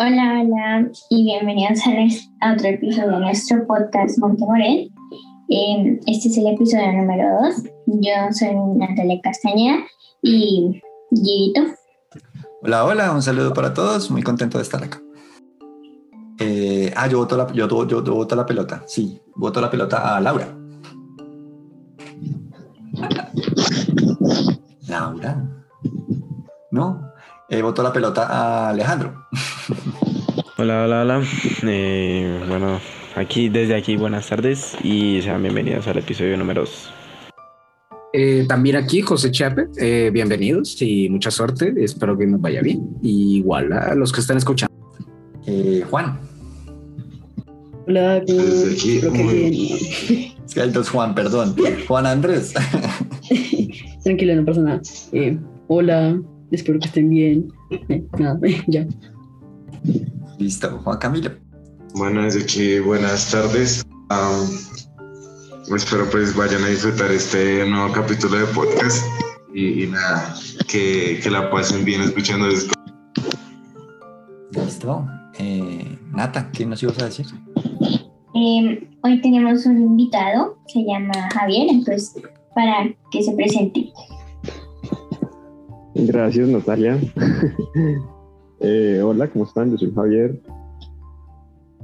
Hola, hola y bienvenidos a, otro episodio de nuestro podcast Montemorel. Eh, este es el episodio número 2. Yo soy Natalia Castañeda y Guiguito. Hola, hola, un saludo para todos. Muy contento de estar acá. Eh, ah, yo voto, la, yo, yo, yo voto la pelota. Sí, voto la pelota a Laura. Laura. ¿No? Eh, voto la pelota a Alejandro. Hola, hola, hola. Eh, bueno, aquí, desde aquí, buenas tardes y sean bienvenidos al episodio número 2. Eh, también aquí José Chape, eh, bienvenidos y mucha suerte, espero que nos vaya bien. igual a los que están escuchando. Juan. Hola, aquí, creo que Es que hay dos Juan, perdón. Juan Andrés. Tranquilo, no pasa nada. hola, espero que estén bien. nada, ya. Listo, Juan Camilo. Bueno, desde aquí buenas tardes. espero pues vayan a disfrutar este nuevo capítulo de podcast y, nada, que, que, la pasen bien escuchando esto. Listo. Eh, Nata, ¿qué nos ibas a decir? Em, hoy tenemos un invitado, se llama Javier, entonces para que se presente. Gracias, Natalia. Eh, hola, ¿cómo están? Yo soy Javier.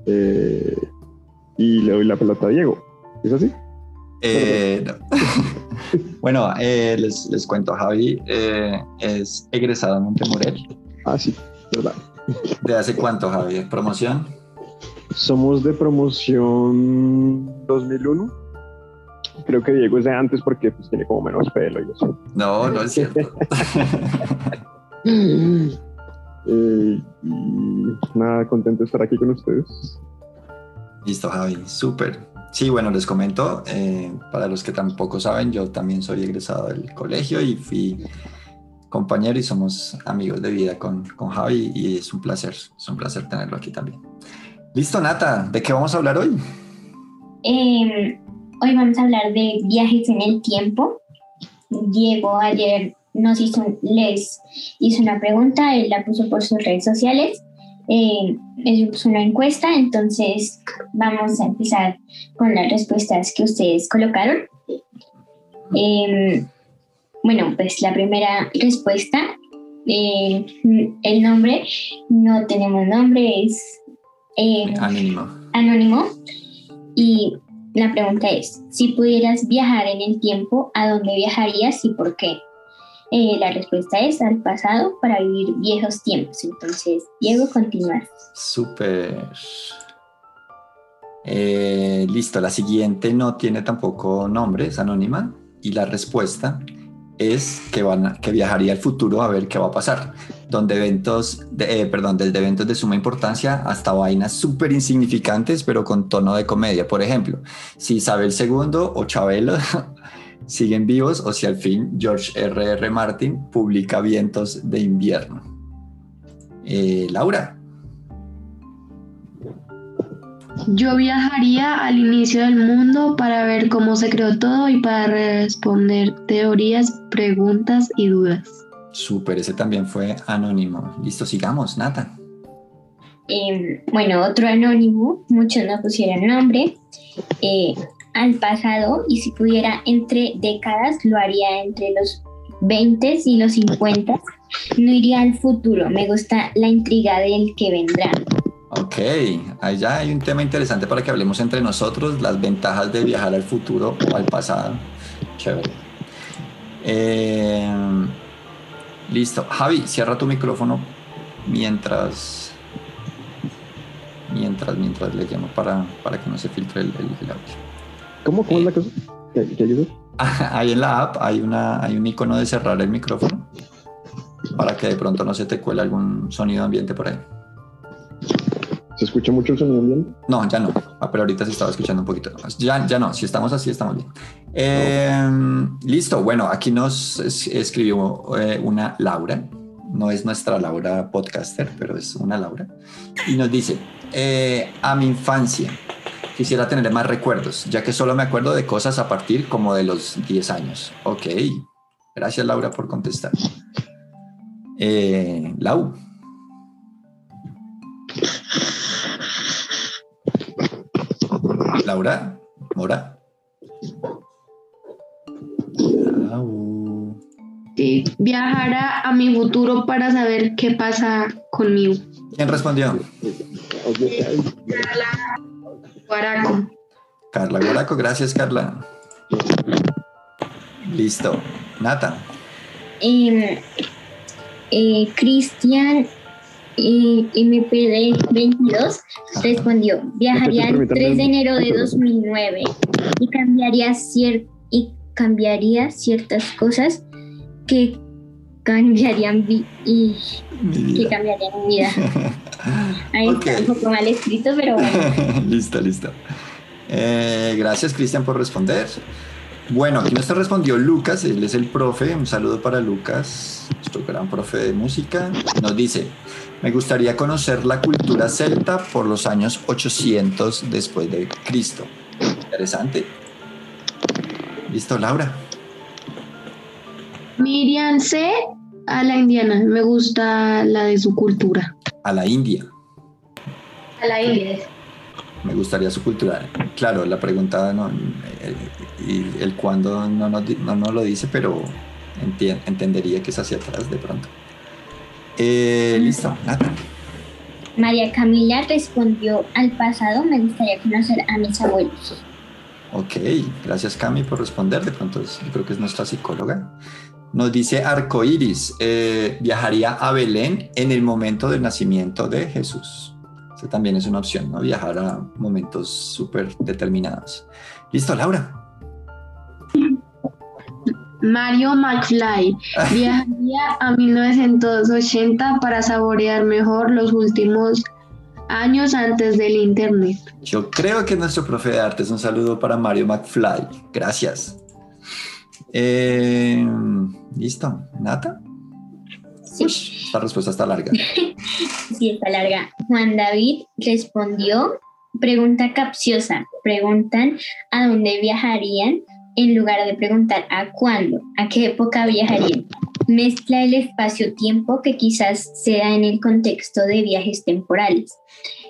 Eh, y le doy la pelota a Diego. ¿Es así? Eh, bueno, les, les, cuento, Javi es egresado en Montemorel. Ah, sí, verdad. ¿De hace cuánto, Javi? ¿Promoción? Somos de promoción 2001. Creo que Diego es de antes porque pues, tiene como menos pelo y eso. No, no es cierto. Eh, nada, contento de estar aquí con ustedes. Listo, Javi, súper. Sí, bueno, les comento, eh, para los que tampoco saben, yo también soy egresado del colegio y fui compañero y somos amigos de vida con, con Javi y es un placer, es un placer tenerlo aquí también. Listo, Nata, ¿de qué vamos a hablar hoy? Em, hoy vamos a hablar de viajes en el tiempo. Diego ayer nos hizo, les hizo una pregunta, él la puso por sus redes sociales, eh, es una encuesta, entonces vamos a empezar con las respuestas que ustedes colocaron. Em, bueno, pues la primera respuesta, eh, el nombre, no tenemos nombre, es eh, anónimo. anónimo. Y la pregunta es, si pudieras viajar en el tiempo, ¿a dónde viajarías y por qué? Eh, la respuesta es al pasado para vivir viejos tiempos. Entonces, Diego, continúa. Súper. Eh, listo, la siguiente no tiene tampoco nombre, es anónima. Y la respuesta es que, van que viajaría al futuro a ver qué va a pasar. Donde eventos, de, eh, perdón, desde eventos de suma importancia hasta vainas súper insignificantes, pero con tono de comedia. Por ejemplo, si Isabel II o Chabelo siguen vivos o si al fin George R.R. R. Martin publica Vientos de invierno. Eh, Laura. Yo viajaría al inicio del mundo para ver cómo se creó todo y para responder teorías, preguntas y dudas. Súper, ese también fue anónimo. Listo, sigamos, Nata. Em, bueno, otro anónimo, muchos no pusieron nombre. Eh, al pasado y si pudiera entre décadas lo haría entre los 20 y los 50. No iría al futuro, me gusta la intriga del que vendrá. Ok, allá hay un tema interesante para que hablemos entre nosotros, las ventajas de viajar al futuro o al pasado. Chévere. Eh, listo. Javi, cierra tu micrófono mientras mientras mientras le llamo para, para que no se filtre el, el audio. ¿Cómo? ¿Cómo es la cosa? ¿Qué, Ahí en la app hay, una, hay un icono de cerrar el micrófono para que de pronto no se te cuele algún sonido ambiente por ahí. ¿Se escucha mucho el sonido? No, ya no. Ah, pero ahorita se estaba escuchando un poquito. Ya, ya no. Si estamos así, estamos bien. Em, listo. Bueno, aquí nos escribió eh, una Laura. No es nuestra Laura podcaster, pero es una Laura. Y nos dice, eh, a mi infancia, quisiera tener más recuerdos, ya que solo me acuerdo de cosas a partir como de los 10 años. Ok, gracias Laura por contestar. Eh, Lau. Laura, Mora. Au. Sí, viajar a, mi futuro para saber qué pasa conmigo. ¿Quién respondió? Guaraco. Carla Guaraco, gracias Carla. Listo. Nata. Em, eh, Cristian eh, MPD 22 respondió, viajaría el 3 de enero de 2009 y cambiaría, cier- y cambiaría ciertas cosas que cambiarían vi- y que cambiarían mi vida. Ahí Ok. está un poco mal escrito, pero bueno. listo, listo. Eh, gracias, Cristian, por responder. Bueno, aquí nos respondió Lucas, él es el profe. Un saludo para Lucas, nuestro gran profe de música. Nos dice: Me gustaría conocer la cultura celta por los años 800 después de Cristo. Interesante. Listo, Laura. Miriam C. A la indiana. Me gusta la de su cultura. A la India. A la india. Me gustaría su cultura. Claro, la pregunta no, eh, y el cuándo no nos, no nos lo dice, pero entendería que es hacia atrás de pronto. Eh, listo, Nata. María Camila respondió al pasado, me gustaría conocer a mis abuelos. Ok, gracias Cami por responder. De pronto es- yo creo que es nuestra psicóloga. Nos dice Arcoiris, eh, viajaría a Belén en el momento del nacimiento de Jesús. Esa también es una opción, ¿no? Viajar a momentos súper determinados. Listo, Laura. Mario McFly. Viajaría a 1980 para saborear mejor los últimos años antes del internet. Yo creo que es nuestro profe de artes. Un saludo para Mario McFly. Gracias. Eh, Listo. ¿Nata? Sí. Esta respuesta está larga. Sí, está larga. Juan David respondió, pregunta capciosa. Preguntan a dónde viajarían en lugar de preguntar a cuándo, a qué época viajarían. Mezcla el espacio-tiempo que quizás sea en el contexto de viajes temporales.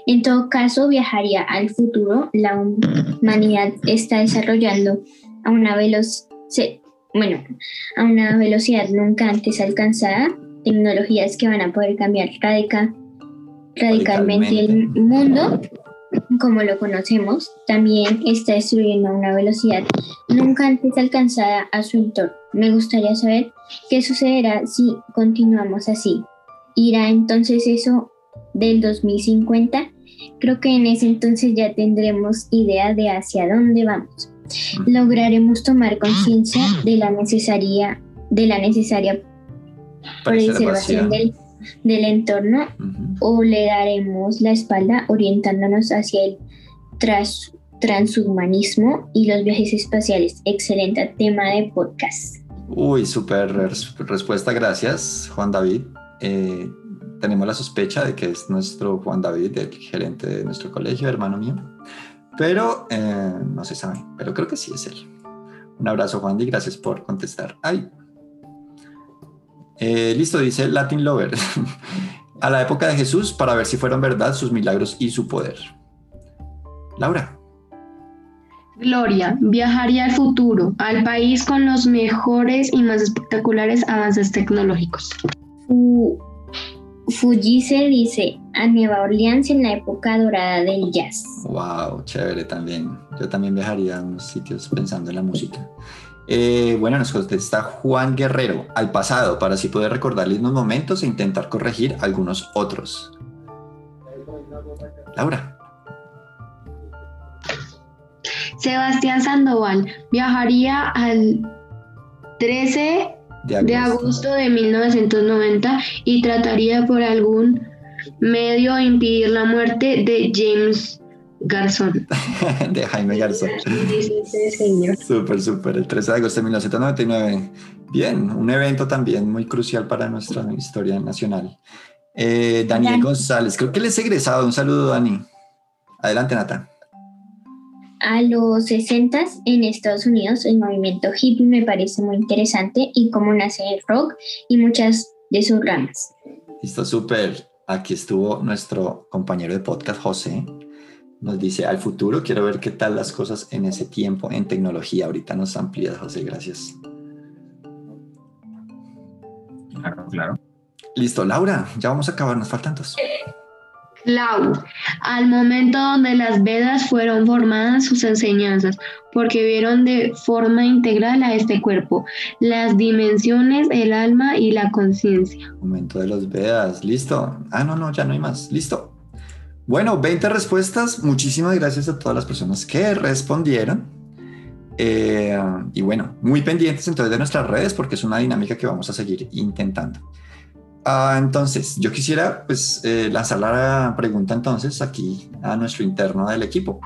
En todo caso, viajaría al futuro. La humanidad está desarrollando a una velocidad, bueno, a una velocidad nunca antes alcanzada tecnologías que van a poder cambiar radica- radicalmente el mundo como lo conocemos. También está destruyendo a una velocidad nunca antes alcanzada a su entorno. Me gustaría saber qué sucederá si continuamos así. ¿Irá entonces eso del 2050? Creo que en ese entonces ya tendremos idea de hacia dónde vamos. Lograremos tomar conciencia de la necesaria de la necesaria preservación del, del entorno Ujú. o le daremos la espalda orientándonos hacia el tras- transhumanismo y los viajes espaciales. Excelente tema de podcast. Uy, súper res- respuesta, gracias, Juan David. Eh, tenemos la sospecha de que es nuestro Juan David, el gerente de nuestro colegio, hermano mío, pero eh, no se sabe, pero creo que sí es él. Un abrazo, Juan, y gracias por contestar. Ay. Eh, listo, dice Latin Lover. A la época de Jesús para ver si fueron verdad sus milagros y su poder. Laura. Gloria, viajaría al futuro, al país con los mejores y más espectaculares avances tecnológicos. Fu- Fujise dice a Nueva Orleans en la época dorada del jazz. Wow, chévere también. Yo también viajaría a unos sitios pensando en la música. Eh, bueno, nos contesta Juan Guerrero al pasado para así poder recordarles unos momentos e intentar corregir algunos otros. Laura. Sebastián Sandoval, viajaría al 13 De de agosto de 1990 y trataría por algún medio impedir la muerte de James Garzón. de Jaime Garzón. Súper, súper. El 13 de agosto de 1999. Bien, un evento también muy crucial para nuestra historia nacional. Eh, Daniel Dani. González, creo que él es egresado. Un saludo, Dani. Adelante, Nata. A los 60 en Estados Unidos el movimiento hippie me parece muy interesante y cómo nace el rock y muchas de sus ramas. Listo, súper. Aquí estuvo nuestro compañero de podcast, José. Nos dice al futuro. Quiero ver qué tal las cosas en ese tiempo en tecnología. Ahorita nos amplías, José, gracias. Claro, claro. Listo, Laura, ya vamos a acabar, nos faltan dos. Clau, al momento donde las Vedas fueron formadas sus enseñanzas, porque vieron de forma integral a este cuerpo, las dimensiones, el alma y la conciencia. Momento de los Vedas, listo. Ah, no, no, ya no hay más, listo. Bueno, 20 respuestas. Muchísimas gracias a todas las personas que respondieron. Eh, y bueno, muy pendientes entonces de nuestras redes porque es una dinámica que vamos a seguir intentando. Ah, entonces, yo quisiera pues eh, lanzar la pregunta entonces aquí a nuestro interno del equipo.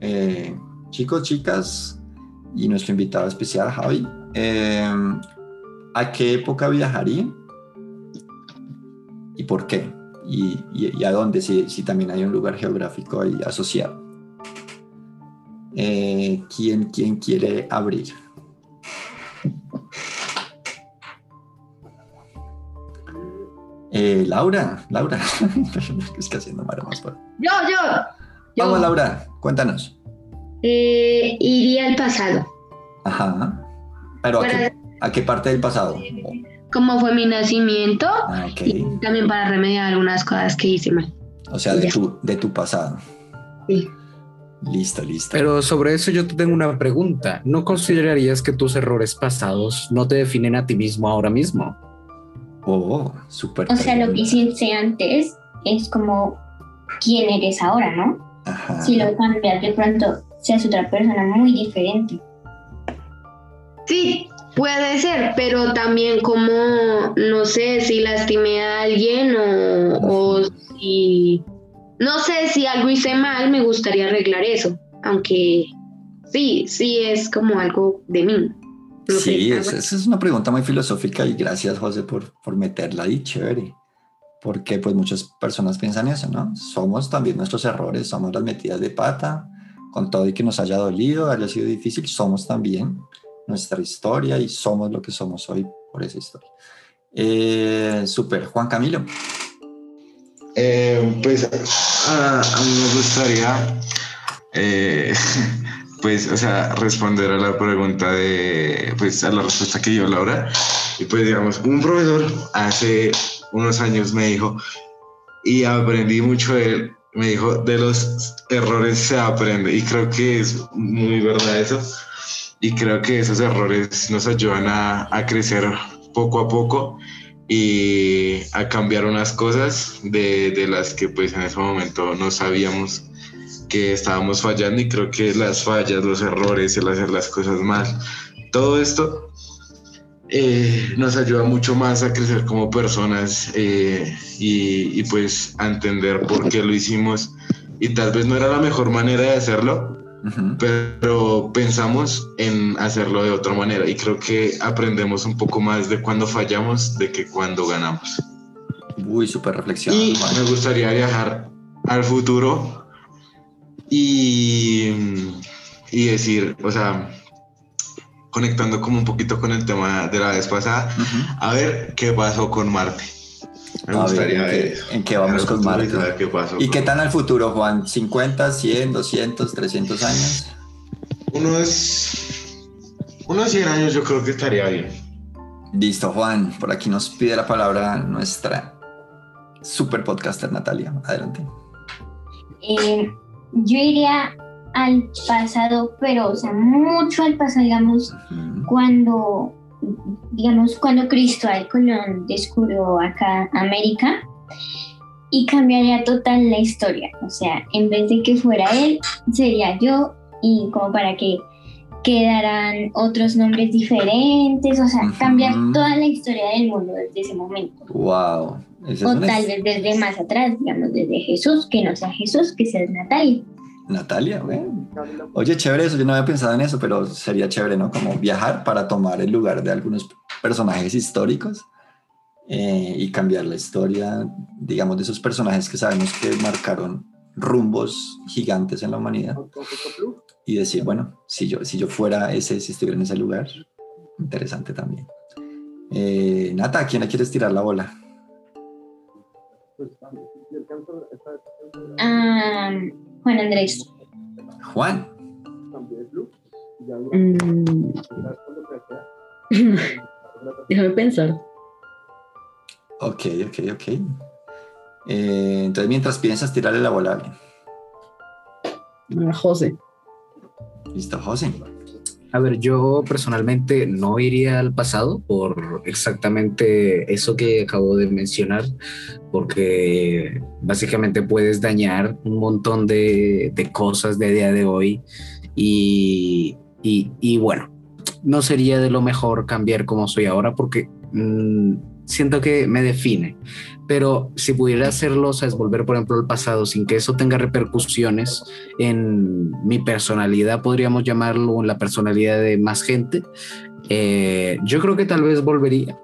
Eh, chicos, chicas y nuestro invitado especial, Javi, eh, ¿a qué época viajaría? ¿Y por qué? ¿Y, y- y a dónde? Si, si también hay un lugar geográfico ahí asociado. Eh, ¿quién, ¿Quién quiere abrir? Eh, Laura, Laura, es que haciendo. Yo, yo. yo Vamos, Laura, cuéntanos. eh, iría al pasado. Ajá. Pero ¿a qué, a qué parte del pasado? Como fue mi nacimiento Ah, ok. y también para remediar algunas cosas que hice mal. O sea, de tu, de tu pasado. Sí. Listo, listo. Pero sobre eso yo te tengo una pregunta. ¿No considerarías que tus errores pasados no te definen a ti mismo ahora mismo? Oh, súper. O sea, lo que hiciste antes es como quién eres ahora, ¿no? Ajá. Si lo cambias de pronto, seas otra persona muy diferente. Sí, puede ser, pero también como, no sé, si lastimé a alguien o, o si, no sé, si algo hice mal, me gustaría arreglar eso, aunque sí, sí es como algo de mí. Sí, esa es una pregunta muy filosófica y gracias, José, por, por meterla ahí, chévere. Porque pues muchas personas piensan eso, ¿no? Somos también nuestros errores, somos las metidas de pata, con todo y que nos haya dolido, haya sido difícil, somos también nuestra historia y somos lo que somos hoy por esa historia. Eh, super, Juan Camilo. Eh, pues a, a mí me gustaría, eh, pues, o sea, responder a la pregunta de, pues, a la respuesta que dio Laura. Y pues, digamos, un profesor hace unos años me dijo, y aprendí mucho de él, me dijo, de los errores se aprende. Y creo que es muy verdad eso. Y creo que esos errores nos ayudan a, a crecer poco a poco y a cambiar unas cosas de, de las que pues en ese momento no sabíamos que estábamos fallando y creo que las fallas, los errores, el hacer las cosas mal, todo esto eh, nos ayuda mucho más a crecer como personas eh, y, y, pues a entender por qué lo hicimos y tal vez no era la mejor manera de hacerlo, Uh -huh. pero pensamos en hacerlo de otra manera y creo que aprendemos un poco más de cuando fallamos de que cuando ganamos. Uy, súper reflexión. Y me gustaría viajar al futuro y, y decir, o sea, conectando como un poquito con el tema de la vez pasada, uh -huh. a ver qué pasó con Marte. Me a gustaría ver, ver, en, qué, en qué vamos con Marte. Qué pasó ¿Y qué tal al futuro, Juan? ¿50, 100, 200, 300 años? Unos, unos 100 años yo creo que estaría bien. Listo, Juan. Por aquí nos pide la palabra nuestra super podcaster Natalia. Adelante. Eh, yo iría al pasado, pero, o sea, mucho al pasado, digamos, uh -huh. cuando digamos, cuando Cristóbal Colón descubrió acá América y cambiaría total la historia. O sea, en vez de que fuera él, sería yo y como para que quedaran otros nombres diferentes, o sea, uh -huh. cambiar toda la historia del mundo desde ese momento. Wow. o tal vez desde más atrás, digamos, desde Jesús, que no sea Jesús, que sea Natalia. Natalia, bueno. Oye, chévere eso, yo no había pensado en eso, pero sería chévere, ¿no? Como viajar para tomar el lugar de algunos personajes históricos eh, y cambiar la historia, digamos, de esos personajes que sabemos que marcaron rumbos gigantes en la humanidad y decir, bueno, si yo, si yo fuera ese, si estuviera en ese lugar, interesante también. Eh, Nata, ¿a quién le quieres tirar la bola? Um, Juan Andrés. Juan. Mm. Déjame pensar. Ok, ok, ok. Eh, entonces, mientras piensas, tirarle la bola a alguien. José. Listo, José. A ver, yo personalmente no iría al pasado por exactamente eso que acabo de mencionar, porque básicamente puedes dañar un montón de, cosas de día de hoy y, y, y bueno, no sería de lo mejor cambiar como soy ahora porque mm, siento que me define. Pero si pudiera hacerlo, o sea, es volver, por ejemplo, al pasado sin que eso tenga repercusiones en mi personalidad, podríamos llamarlo, en la personalidad de más gente, eh, yo creo que tal vez volvería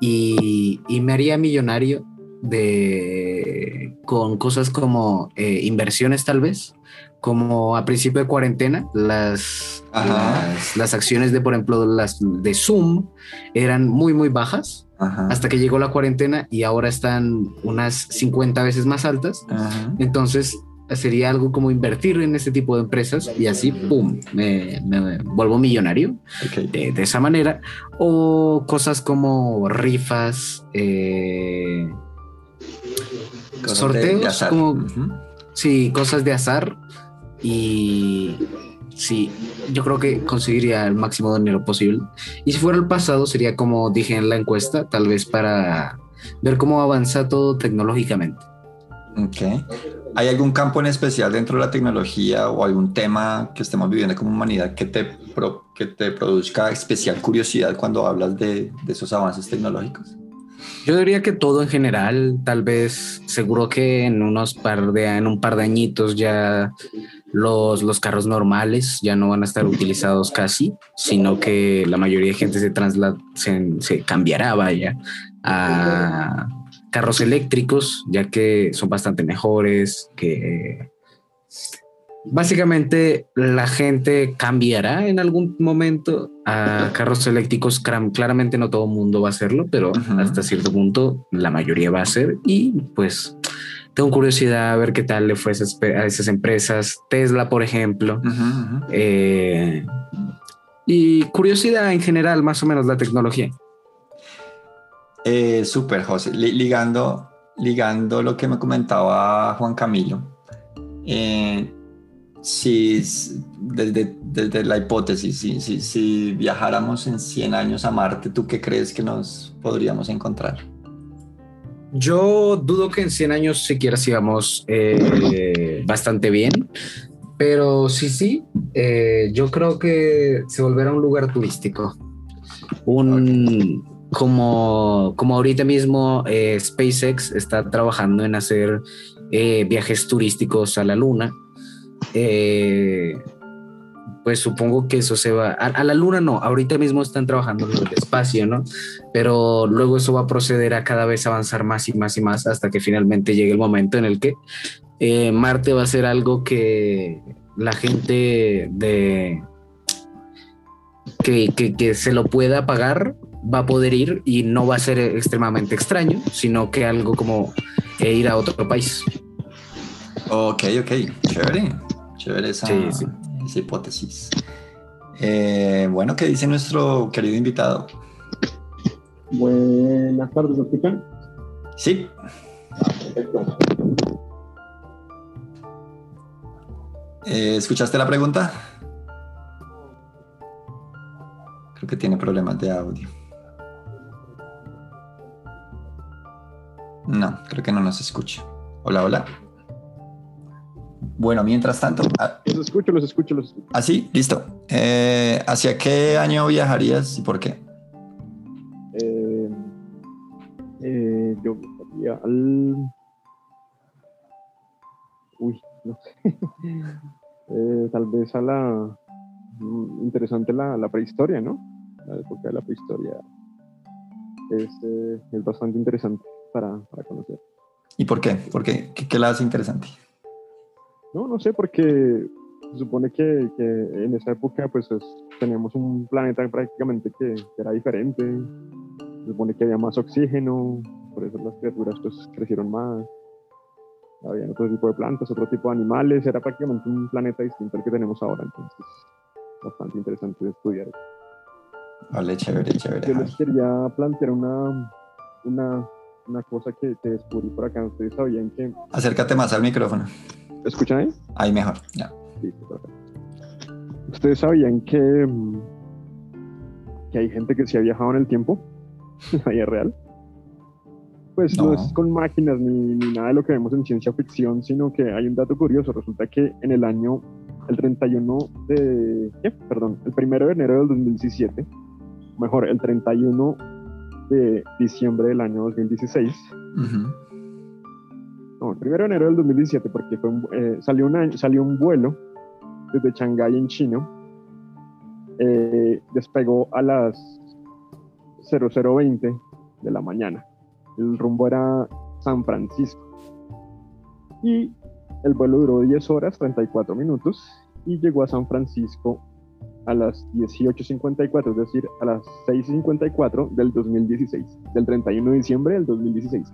y, y me haría millonario de con cosas como eh, inversiones tal vez como a principio de cuarentena las, las las acciones de por ejemplo las de Zoom eran muy muy bajas Ajá. hasta que llegó la cuarentena y ahora están unas 50 veces más altas. Ajá. Entonces sería algo como invertir en este tipo de empresas y así, ¡pum!, me, me vuelvo millonario de, de esa manera. O cosas como rifas, eh, Cosas sorteos, como- sí, cosas de azar y sí, yo creo que conseguiría el máximo dinero posible. Y si fuera el pasado, sería como dije en la encuesta, tal vez para ver cómo avanza todo tecnológicamente. Ok. ¿Hay algún campo en especial dentro de la tecnología o algún tema que estemos viviendo como humanidad que te, pro- que te produzca especial curiosidad cuando hablas de, de esos avances tecnológicos? Yo diría que todo en general, tal vez, seguro que en unos par de, en un par de añitos ya los, los carros normales ya no van a estar utilizados casi, sino que la mayoría de gente se, trasla, se, se cambiará, vaya, a carros eléctricos, ya que son bastante mejores, que básicamente la gente cambiará en algún momento a carros eléctricos. Claramente no todo el mundo va a hacerlo, pero hasta cierto punto la mayoría va a hacer y pues tengo curiosidad a ver qué tal le fue a esas, a esas empresas. Tesla, por ejemplo. Eh, y curiosidad en general, más o menos, la tecnología. Eh, Súper, José. Li- ligando, ligando lo que me comentaba Juan Camilo, eh, si desde, desde la hipótesis, si, si, si viajáramos en 100 años a Marte, ¿tú qué crees que nos podríamos encontrar? Yo dudo que en 100 años siquiera sigamos eh, bastante bien, pero sí, sí, eh, yo creo que se volverá un lugar turístico. Un, como, como ahorita mismo eh, SpaceX está trabajando en hacer viajes turísticos a la Luna. eh, pues supongo que eso se va a, a la luna no ahorita mismo están trabajando en el espacio no pero luego eso va a proceder a cada vez avanzar más y más y más hasta que finalmente llegue el momento en el que eh, Marte va a ser algo que la gente de que, que, que se lo pueda pagar va a poder ir y no va a ser extremadamente extraño, sino que algo como eh, ir a otro país. Ok, ok, chévere, chévere esa, Sí, sí. Esa hipótesis. Eh, bueno, ¿qué dice nuestro querido invitado? Buenas tardes, ¿me escuchan? Sí, Perfecto. eh, ¿escuchaste la pregunta? Creo que tiene problemas de audio. No, creo que no nos escucha. Hola, hola. Bueno, mientras tanto, ah, Los escucho, los escucho, los escucho. así, listo. Eh, ¿Hacia qué año viajarías y por qué? Eh, eh, yo viajaría al. Uy, no sé. Tal vez a la. mm, Interesante la, la prehistoria, ¿no? La época de la prehistoria es, eh, es bastante interesante para, para conocer. ¿Y por qué? ¿Por qué? ¿Qué, qué la hace interesante? No, no sé, porque se supone que, que en esa época pues es- teníamos un planeta prácticamente que, que era diferente. Se supone que había más oxígeno, por eso las criaturas pues crecieron más. había otro tipo de plantas, otro tipo de animales, era prácticamente un planeta distinto al que tenemos ahora, entonces bastante interesante de estudiar. Vale, chévere, chévere. Yo les quería plantear una, una, una cosa que, que descubrí por acá. Ustedes sabían que... Acércate más al micrófono. ¿Me escuchan ahí? Ahí mejor, ya. Listo, perfecto. ¿Ustedes sabían que, mm, que hay gente que sí ha viajado en el tiempo? en la vida real. Pues no. No. es con máquinas ni, ni nada de lo que vemos en ciencia ficción, sino que hay un dato curioso. Resulta que en el año, el 31 de, ¿qué? Perdón, el 1 de enero del 2017, mejor, el 31 de diciembre del año 2016, Ujú. No, el 1 de enero del 2017, porque fue eh, salió, un año- salió un vuelo desde Shanghái en China, eh, despegó a las 0020 de la mañana. El rumbo era San Francisco. Y el vuelo duró 10 horas, 34 minutos, y llegó a San Francisco a las 18.54, es decir, a las 6.54 del 2016, del 31 de diciembre del 2016.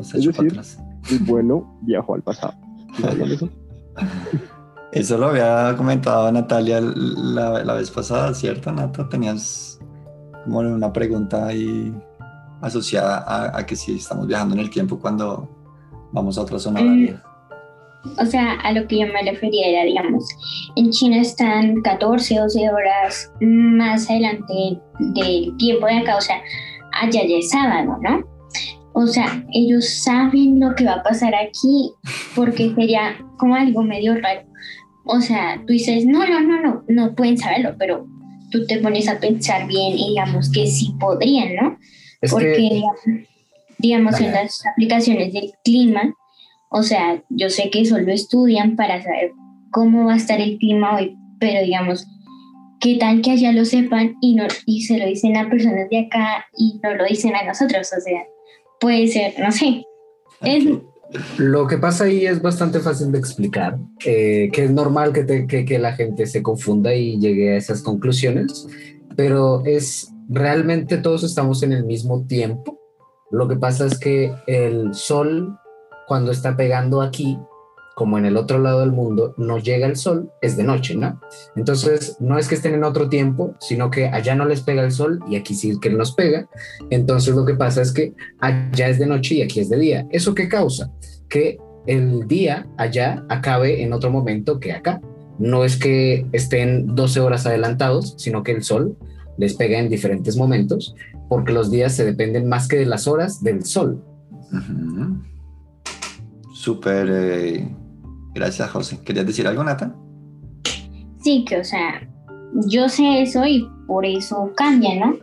Es decir, atrás. el vuelo viajó al pasado. ¿Sí sabían eso? Eso lo había comentado Natalia la, la vez pasada, ¿cierto, Nata? Tenías como una pregunta ahí asociada a, a que si estamos viajando en el tiempo cuando vamos a otra zona Mm. horaria. O sea, a lo que yo me refería era, digamos, en China están 14, 12 horas más adelante del tiempo de acá, o sea, allá ya es sábado, ¿no? O sea, ellos saben lo que va a pasar aquí porque sería como algo medio raro. O sea, tú dices, no, no, no, no, no pueden saberlo, pero tú te pones a pensar bien y digamos que sí podrían, ¿no? Es porque que digamos Dale. en las aplicaciones del clima, o sea, yo sé que eso lo estudian para saber cómo va a estar el clima hoy, pero digamos, qué tal que allá lo sepan y no y se lo dicen a personas de acá y no lo dicen a nosotros, o sea, puede ser, no sé. Es, Ok. Lo que pasa ahí es bastante fácil de explicar, eh, que es normal que, te- que- que la gente se confunda y llegue a esas conclusiones, pero es realmente todos estamos en el mismo tiempo. Lo que pasa es que el sol, cuando está pegando aquí, como en el otro lado del mundo, no llega el sol, es de noche, ¿no? Entonces, no es que estén en otro tiempo, sino que allá no les pega el sol y aquí sí que nos pega. Entonces, lo que pasa es que allá es de noche y aquí es de día. ¿Eso qué causa? Que el día allá acabe en otro momento que acá. No es que estén 12 horas adelantados, sino que el sol les pega en diferentes momentos, porque los días se dependen más que de las horas del sol. Eh, gracias, José. ¿Querías decir algo, Nata? sí, que o sea, yo sé eso y por eso cambia, ¿no?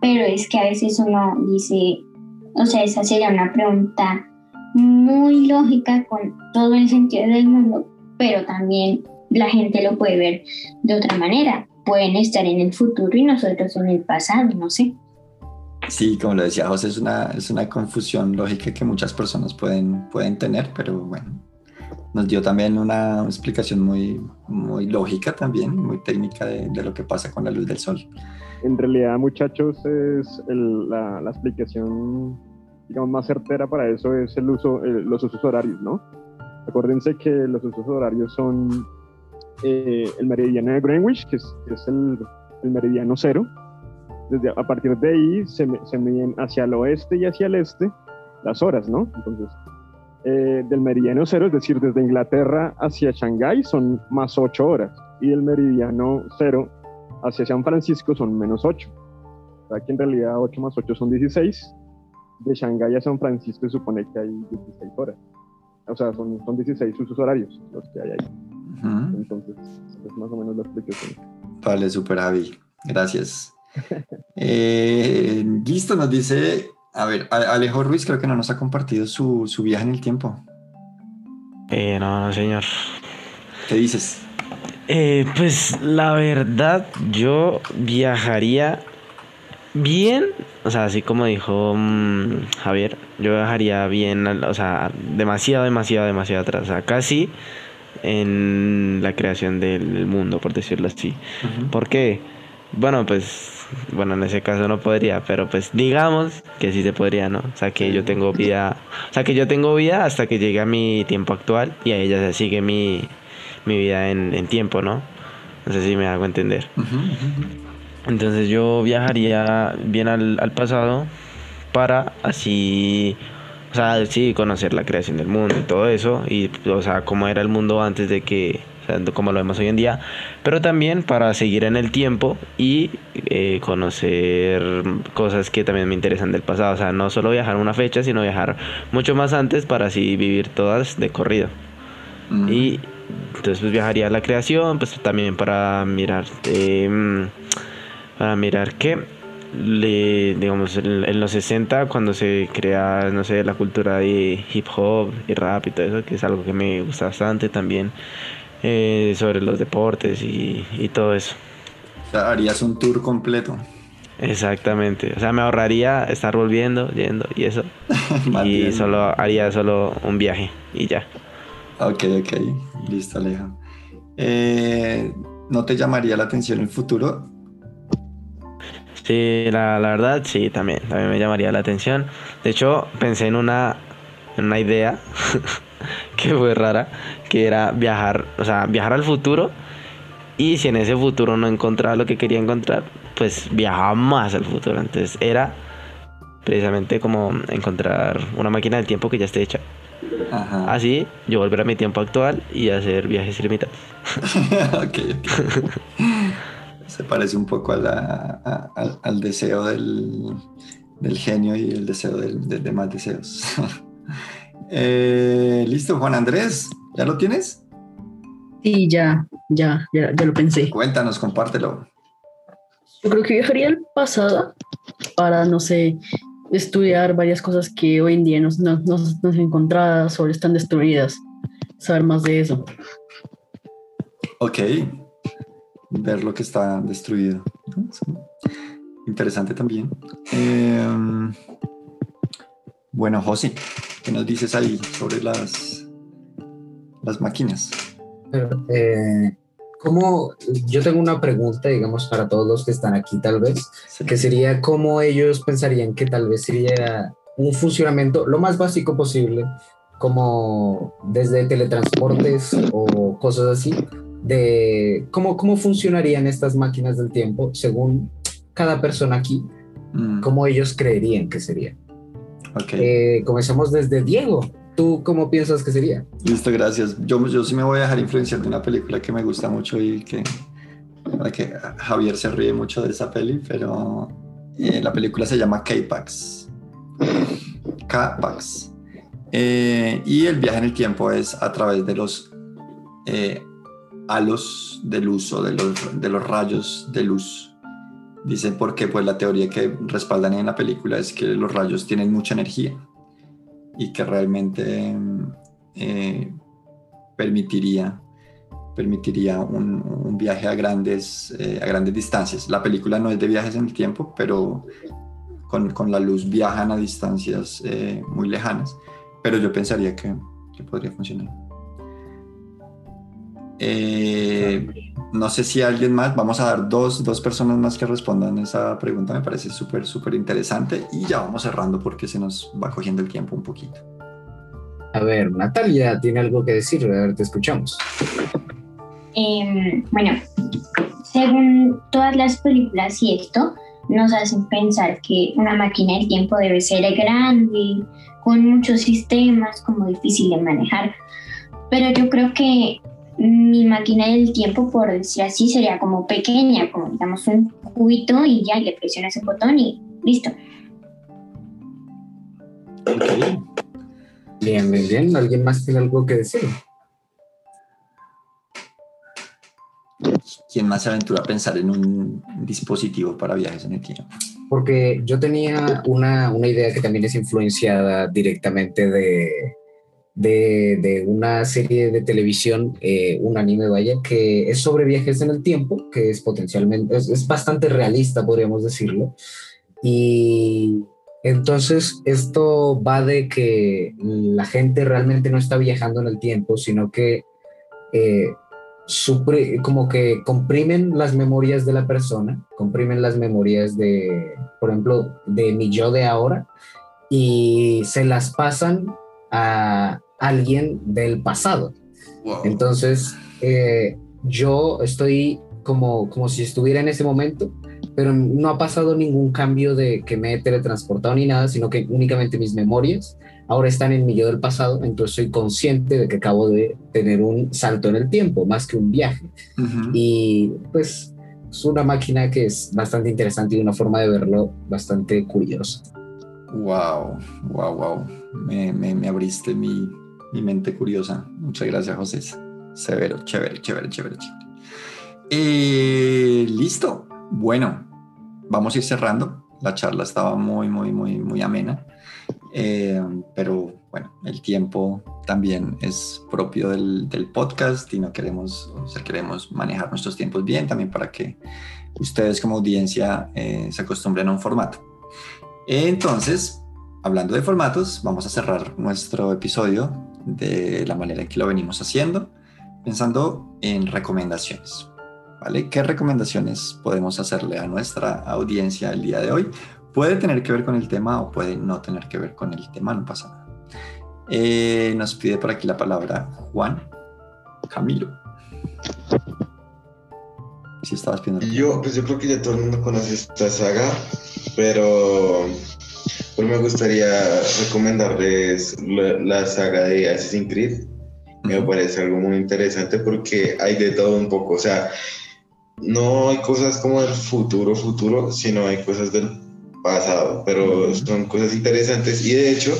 Pero es que a veces uno dice, o sea, esa sería una pregunta muy lógica con todo el sentido del mundo, pero también la gente lo puede ver de otra manera. Pueden estar en el futuro y nosotros en el pasado, no sé. Sí, como lo decía José, es una, es una confusión lógica que muchas personas pueden, pueden tener, pero bueno, nos dio también una explicación muy, muy lógica también, muy técnica de, de lo que pasa con la luz del sol. En realidad, muchachos, es el- la, la explicación digamos, más certera para eso es el uso, eh, los usos horarios, ¿no? Acuérdense que los usos horarios son eh, el meridiano de Greenwich, que es, que es el, el meridiano cero. Desde, a partir de ahí se, se miden hacia el oeste y hacia el este las horas, ¿no? Entonces, eh, del meridiano cero, es decir, desde Inglaterra hacia Shanghái son más ocho horas, y del meridiano cero hacia San Francisco son menos 8. O sea que en realidad 8 más 8 son 16. De Shanghái a San Francisco se supone que hay 16 horas. O sea, son, son 16 usos horarios los que hay ahí. Ujú. Entonces, es más o menos la explicación. Vale, super Javi. Gracias. Eh, listo, nos dice, a ver, Alejo Ruiz creo que no nos ha compartido su, su viaje en el tiempo. Eh, no, no, señor. ¿Qué dices? Eh, pues la verdad, yo viajaría bien, o sea, así como dijo mm, Javier, yo viajaría bien, o sea, demasiado, demasiado, demasiado atrás, o sea, casi en la creación del mundo, por decirlo así. ¿Por qué? Bueno, pues bueno, en ese caso no podría, pero pues digamos que sí se podría, ¿no? O sea, que yo tengo vida, o sea, que yo tengo vida hasta que llegue a mi tiempo actual y a ella se sigue mi, mi vida en, en tiempo, ¿no? No sé si me hago entender. Entonces yo viajaría bien al, al pasado para así, o sea, sí, conocer la creación del mundo y todo eso, y o sea, cómo era el mundo antes de que, o sea, como lo vemos hoy en día, pero también para seguir en el tiempo y eh, conocer cosas que también me interesan del pasado, o sea, no solo viajar una fecha, sino viajar mucho más antes para así vivir todas de corrido. Y entonces pues viajaría a la creación, pues también para mirar, eh, para mirar que, le, digamos, en, en los 60 cuando se crea, no sé, la cultura de hip hop y rap y todo eso, que es algo que me gusta bastante también, eh, sobre los deportes y, y todo eso. O sea, harías un tour completo. Exactamente, o sea, me ahorraría estar volviendo, yendo y eso, y solo haría solo un viaje y ya. Ok, ok. Listo, Aleja. Eh, ¿No te llamaría la atención el futuro? Sí, la, la verdad, sí, también, también me llamaría la atención. De hecho, pensé en una, una idea que fue rara, que era viajar, o sea, viajar al futuro y si en ese futuro no encontraba lo que quería encontrar, pues viajaba más al futuro. Entonces era precisamente como encontrar una máquina del tiempo que ya esté hecha. Ajá. Así yo volver a mi tiempo actual y hacer viajes ilimitados. ok, ok. Se parece un poco a la- a- al, al deseo del, del genio y el deseo del- de, de más deseos. Eh, Listo, Juan Andrés, ¿ya lo tienes? Sí, ya, ya, ya, ya lo pensé. Cuéntanos, compártelo. Yo creo que viajaría al pasado para, no sé, estudiar varias cosas que hoy en día no, no, no, no encontradas o están destruidas. Saber más de eso. Ok. Ver lo que está destruido. Interesante también. Eh, bueno, Josi, ¿qué nos dices ahí sobre las, las máquinas? Eh, ¿cómo? Yo tengo una pregunta, digamos, para todos los que están aquí, tal vez, Sí. que sería cómo ellos pensarían que tal vez sería un funcionamiento lo más básico posible, como desde teletransportes o cosas así, de cómo, cómo funcionarían estas máquinas del tiempo según cada persona aquí, Mm, cómo ellos creerían que sería. Ok. Eh, comencemos desde Diego. ¿Tú cómo piensas que sería? Listo, gracias. Yo, yo sí me voy a dejar influenciar de una película que me gusta mucho y que, que Javier se ríe mucho de esa peli, pero eh, la película se llama K-Pax. K-Pax. Eh, y el viaje en el tiempo es a través de los eh, halos de luz o de los, de los rayos de luz. Dicen porque pues la teoría que respaldan en la película es que los rayos tienen mucha energía y que realmente eh, permitiría, permitiría un, un viaje a grandes, eh, a grandes distancias. La película no es de viajes en el tiempo, pero con, con la luz viajan a distancias eh, muy lejanas, pero yo pensaría que, que podría funcionar. Eh, no sé si alguien más, vamos a dar dos, dos personas más que respondan esa pregunta, me parece súper, súper interesante y ya vamos cerrando porque se nos va cogiendo el tiempo un poquito. A ver, Natalia tiene algo que decir, a ver, te escuchamos. Em, bueno, según todas las películas y esto, nos hacen pensar que una máquina del tiempo debe ser grande, con muchos sistemas, como difícil de manejar. Pero yo creo que mi máquina del tiempo, por decir así, sería como pequeña, como digamos un cubito y ya le presionas el botón y listo. Ok. Bien, bien, bien. ¿Alguien más tiene algo que decir? ¿Quién más se aventura a pensar en un dispositivo para viajes en el tiempo? Porque yo tenía una, una idea que también es influenciada directamente de, de, de una serie de televisión, eh, un anime, vaya, que es sobre viajes en el tiempo, que es potencialmente, es, es bastante realista, podríamos decirlo. Y entonces esto va de que la gente realmente no está viajando en el tiempo, sino que eh, como que comprimen las memorias de la persona, comprimen las memorias de, por ejemplo, de mi yo de ahora y se las pasan a alguien del pasado. Wow. Entonces, eh, yo estoy como, como si estuviera en ese momento, pero no ha pasado ningún cambio de que me he teletransportado ni nada, sino que únicamente mis memorias ahora están en mi yo del pasado, entonces soy consciente de que acabo de tener un salto en el tiempo, más que un viaje. Ujú. Y pues es una máquina que es bastante interesante y una forma de verlo bastante curiosa. Wow, wow, wow. Me, me, me abriste mi, mi mente curiosa. Muchas gracias, José. Severo, chévere, chévere, chévere, chévere. Eh, Listo. Bueno, vamos a ir cerrando. La charla estaba muy, muy, muy, muy amena. Eh, pero bueno, el tiempo también es propio del, podcast y no queremos, o queremos manejar nuestros tiempos bien también para que ustedes como audiencia eh, se acostumbren a un formato. Entonces, hablando de formatos, vamos a cerrar nuestro episodio de la manera en que lo venimos haciendo, pensando en recomendaciones. ¿Vale? ¿Qué recomendaciones podemos hacerle a nuestra audiencia el día de hoy? Puede tener que ver con el tema o puede no tener que ver con el tema, no pasa nada. Eh, nos pide por aquí la palabra Juan Camilo. Si estabas pidiendo. Yo, pues yo creo que ya todo el mundo conoce esta saga, pero, pero me gustaría recomendarles la, la saga de Assassin's Creed. Me parece algo muy interesante porque hay de todo un poco. O sea, no hay cosas como del futuro, futuro, sino hay cosas del pasado, pero son cosas interesantes. Y de hecho,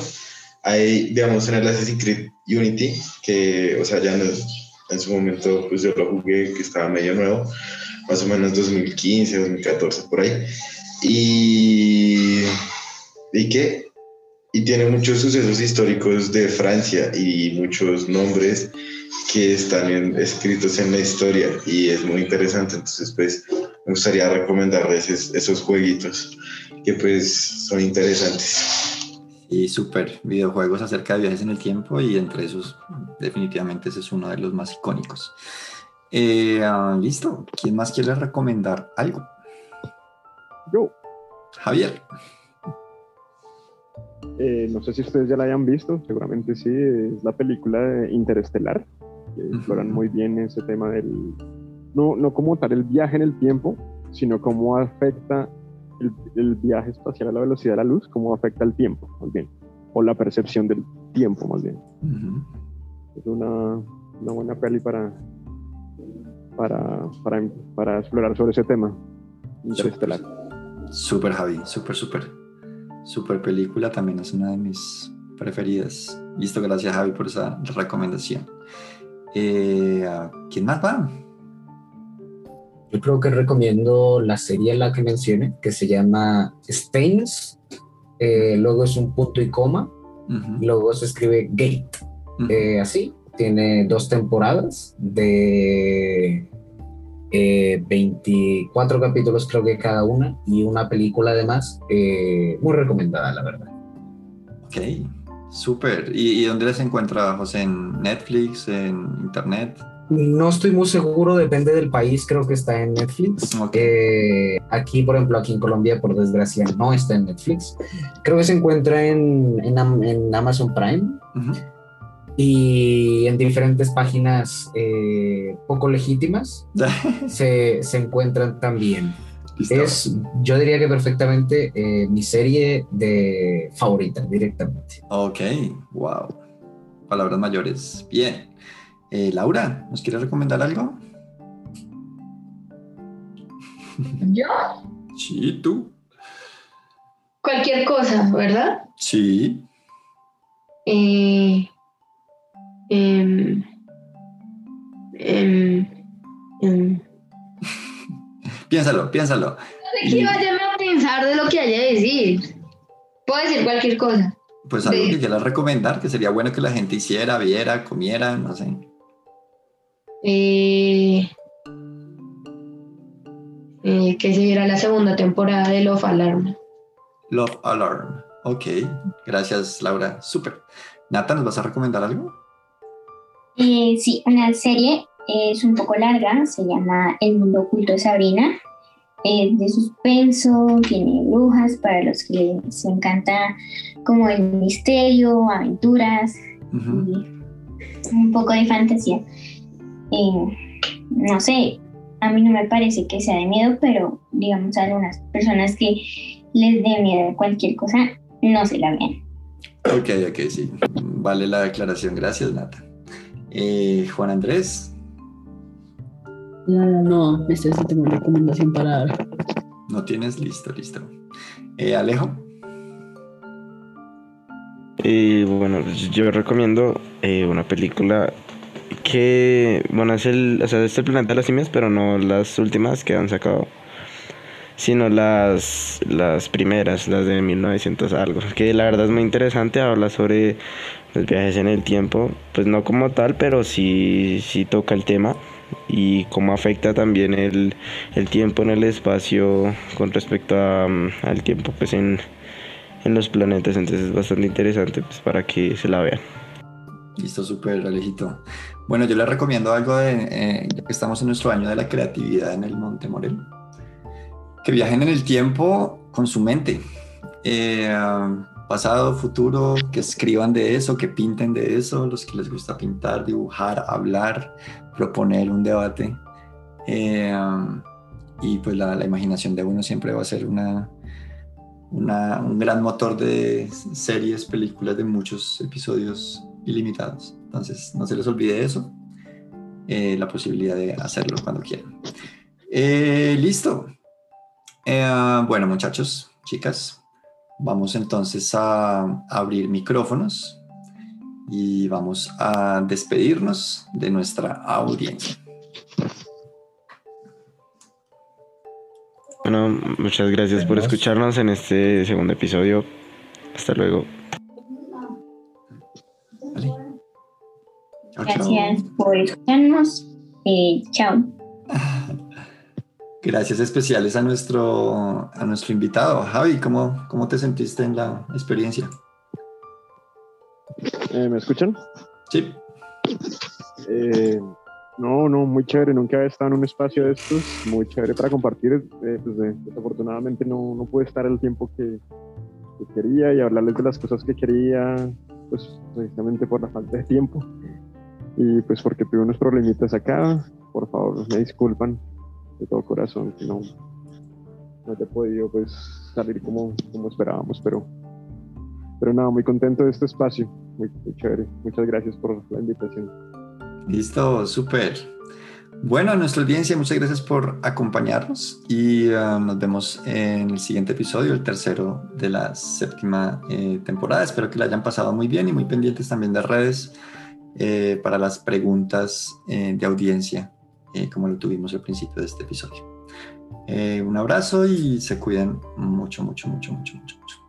hay, digamos, en el Assassin's Creed Unity, que, o sea, ya no es- en su momento, pues yo lo jugué, que estaba medio nuevo, más o menos 2015, 2014, por ahí. Y, y que y tiene muchos sucesos históricos de Francia y muchos nombres que están en- escritos en la historia y es muy interesante. Entonces, pues, me gustaría recomendarles es- esos jueguitos que pues son interesantes. Y súper videojuegos acerca de viajes en el tiempo y entre esos definitivamente ese es uno de los más icónicos. Eh, ah, Listo, ¿quién más quiere recomendar algo? Yo, Javier. Eh, no sé si ustedes ya la hayan visto, seguramente sí, es la película de Interestelar, que Ujú. exploran muy bien ese tema del, no, no como tal el viaje en el tiempo, sino cómo afecta el, el viaje espacial a la velocidad de la luz, cómo afecta el tiempo, más bien, o la percepción del tiempo, más bien. Ujú. Es una, una buena peli para, para, para, para explorar sobre ese tema. Interestelar. Súper Javi, súper, súper. Súper película, también es una de mis preferidas. Listo, gracias Javi por esa recomendación. Eh, ¿Quién más va? Yo creo que recomiendo la serie la que mencioné, que se llama Stains. Eh, luego es un punto y coma. Luego se escribe Gate. Eh, así. Tiene dos temporadas de eh, 24 capítulos, creo que cada una, y una película además. eh, muy recomendada, la verdad. Ok, súper. ¿Y, y dónde les encuentra José? ¿En Netflix? ¿En internet? No estoy muy seguro, depende del país, creo que está en Netflix. Ok. Eh, aquí, por ejemplo, aquí en Colombia, por desgracia, no está en Netflix. Creo que se encuentra en, en Am- en Amazon Prime Ujú. Y en diferentes páginas eh, poco legítimas se, se encuentran también. Listo. Es, yo diría que perfectamente eh, mi serie de favorita directamente. Ok, wow. Palabras mayores. Bien. Eh, Laura, ¿nos quieres recomendar algo? Yo, Sí, tú. cualquier cosa, ¿verdad? Sí. Eh, em, em, em. Piénsalo, piénsalo. No sé qué vayan a pensar de lo que haya de decir. Puedo decir cualquier cosa. Pues algo Sí. que quieras recomendar, que sería bueno que la gente hiciera, viera, comiera, no sé. Eh, eh, que se viera la segunda temporada de Love Alarm. Love Alarm. Ok, gracias Laura. Súper. Nata, ¿nos vas a recomendar algo? Eh, sí, una serie es un poco larga, se llama El mundo oculto de Sabrina. Es de suspenso, tiene brujas para los que les encanta como el misterio, aventuras, y un poco de fantasía. Eh, no sé, a mí no me parece que sea de miedo, pero digamos a algunas personas que les dé miedo cualquier cosa, no se la vean. Ok, ok, sí. Vale la declaración. Gracias, Nata. Eh, Juan Andrés. No, esta sí tengo una recomendación para. No tienes, listo, listo. Eh, Alejo. Y bueno, pues, yo recomiendo eh, una película que, bueno, es el, o sea, es el planeta de las simias, pero no las últimas que han sacado, sino las, las primeras, las de 1900 algo, que la verdad es muy interesante, habla sobre los viajes en el tiempo, pues no como tal, pero sí, sí toca el tema y cómo afecta también el, el tiempo en el espacio con respecto a, mm, al tiempo pues en, en los planetas, entonces es bastante interesante pues para que se la vean. Listo, súper, Alejito. Bueno, yo les recomiendo algo de, eh, que estamos en nuestro año de la creatividad en el Monte Morel. Que viajen en el tiempo con su mente. Eh, pasado, futuro, que escriban de eso, que pinten de eso, los que les gusta pintar, dibujar, hablar, proponer un debate. Eh, y pues la, imaginación de uno siempre va a ser una, un gran motor de series, películas de muchos episodios ilimitados. Entonces, no se les olvide eso, eh, la posibilidad de hacerlo cuando quieran. Eh, listo. Bueno, muchachos, chicas, vamos entonces a abrir micrófonos y vamos a despedirnos de nuestra audiencia. Bueno, muchas gracias por escucharnos en este segundo episodio. Hasta luego. Gracias por escucharnos. Eh, chao. Gracias especiales a nuestro, a nuestro invitado. Javi, ¿cómo, ¿cómo te sentiste en la experiencia? Eh, ¿Me escuchan? Sí. Eh, no, no, muy chévere. Nunca había estado en un espacio de estos. Muy chévere para compartir. Pues, desafortunadamente no, no pude estar el tiempo que, que, quería y hablarles de las cosas que quería, pues precisamente por la falta de tiempo. Y pues porque tuve unos problemitas acá, por favor, me disculpan de todo corazón que no, no haya podido pues salir como, como esperábamos, pero, pero nada, muy contento de este espacio, muy, chévere. Muchas gracias por la invitación. Listo, súper. Bueno, a nuestra audiencia, muchas gracias por acompañarnos y uh, nos vemos en el siguiente episodio, el tercero de la séptima eh, temporada. Espero que la hayan pasado muy bien y muy pendientes también de redes eh, para las preguntas eh, de audiencia, eh, como lo tuvimos al principio de este episodio. un abrazo y se cuidan mucho, mucho, mucho, mucho, mucho, mucho.